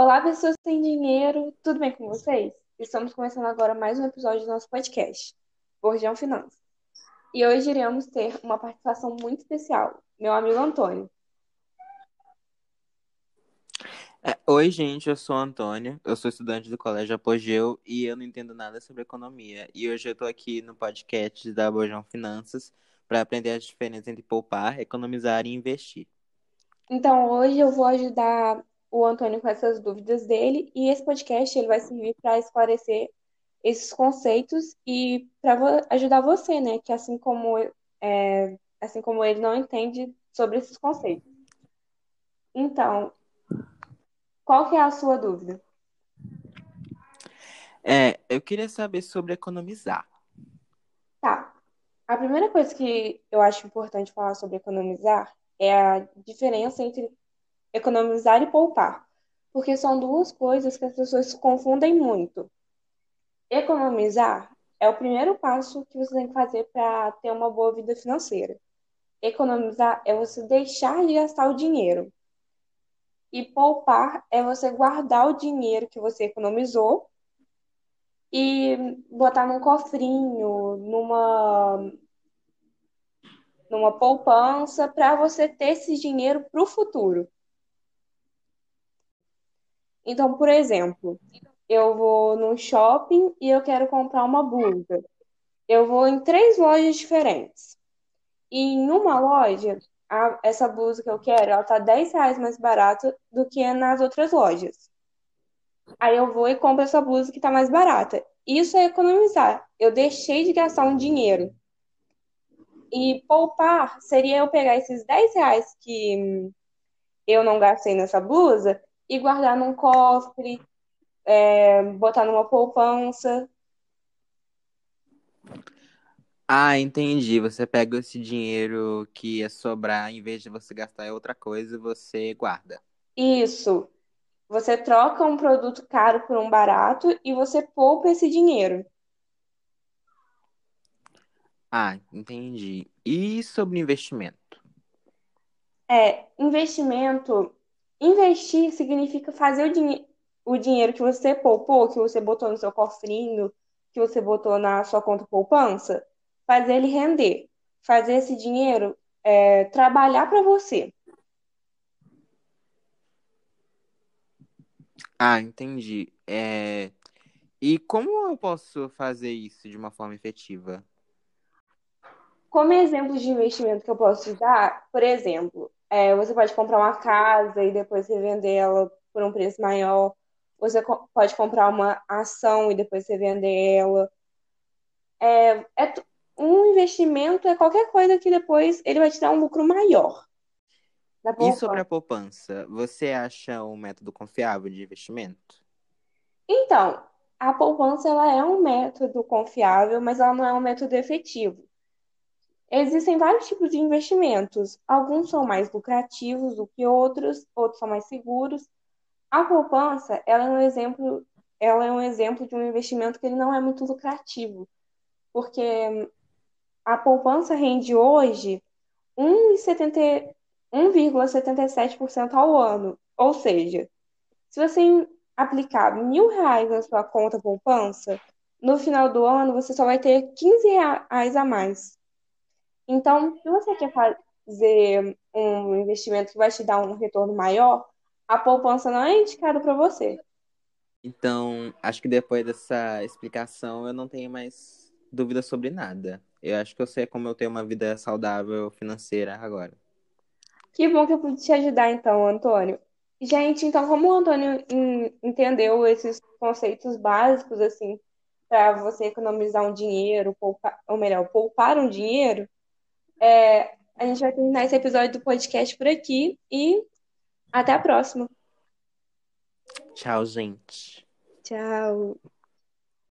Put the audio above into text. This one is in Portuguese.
Olá, pessoas sem dinheiro, tudo bem com vocês? Estamos começando agora mais um episódio do nosso podcast, Borjão Finanças. E hoje iremos ter uma participação muito especial, meu amigo Antônio. É, Oi, gente, eu sou o Antônio, eu sou estudante do Colégio Apogeu e eu não entendo nada sobre economia. E hoje eu tô aqui no podcast da Bojão Finanças para aprender as diferenças entre poupar, economizar e investir. Então, hoje eu vou ajudar o Antônio com essas dúvidas dele e esse podcast ele vai servir para esclarecer esses conceitos e para ajudar você, né? Que assim como, é, assim como ele não entende sobre esses conceitos. Então, qual que é a sua dúvida? É, eu queria saber sobre economizar. Tá. A primeira coisa que eu acho importante falar sobre economizar é a diferença entre economizar e poupar, porque são duas coisas que as pessoas confundem muito. Economizar é o primeiro passo que você tem que fazer para ter uma boa vida financeira. Economizar é você deixar de gastar o dinheiro. E poupar é você guardar o dinheiro que você economizou e botar num cofrinho, numa numa poupança para você ter esse dinheiro para o futuro. Então, por exemplo, eu vou no shopping e eu quero comprar uma blusa. Eu vou em três lojas diferentes. E em uma loja, a- essa blusa que eu quero, ela tá 10 reais mais barata do que nas outras lojas. Aí eu vou e compro essa blusa que tá mais barata. Isso é economizar. Eu deixei de gastar um dinheiro. E poupar seria eu pegar esses 10 reais que eu não gastei nessa blusa e guardar num cofre, é, botar numa poupança. Ah, entendi. Você pega esse dinheiro que ia sobrar, em vez de você gastar em outra coisa, você guarda. Isso. Você troca um produto caro por um barato e você poupa esse dinheiro. Ah, entendi. E sobre investimento? É, investimento. Investir significa fazer o, dinhe o dinheiro que você poupou, que você botou no seu cofrinho, que você botou na sua conta poupança, fazer ele render. Fazer esse dinheiro é, trabalhar para você. Ah, entendi. É... E como eu posso fazer isso de uma forma efetiva? Como exemplo de investimento que eu posso dar, por exemplo, é, você pode comprar uma casa e depois revender ela por um preço maior. Você co- pode comprar uma ação e depois revender ela. É, é um investimento é qualquer coisa que depois ele vai te dar um lucro maior. E sobre a poupança, você acha um método confiável de investimento? Então, a poupança ela é um método confiável, mas ela não é um método efetivo. Existem vários tipos de investimentos. Alguns são mais lucrativos do que outros, outros são mais seguros. A poupança, ela é um exemplo, ela é um exemplo de um investimento que ele não é muito lucrativo, porque a poupança rende hoje 1,70 1,77% ao ano. Ou seja, se você aplicar mil reais na sua conta poupança, no final do ano você só vai ter 15 reais a mais. Então, se você quer fazer um investimento que vai te dar um retorno maior, a poupança não é indicada para você. Então, acho que depois dessa explicação eu não tenho mais dúvidas sobre nada. Eu acho que eu sei como eu tenho uma vida saudável financeira agora. Que bom que eu pude te ajudar, então, Antônio. Gente, então, como o Antônio en- entendeu esses conceitos básicos, assim, para você economizar um dinheiro, poupar, ou melhor, poupar um dinheiro, é, a gente vai terminar esse episódio do podcast por aqui e até a próxima. Tchau, gente. Tchau.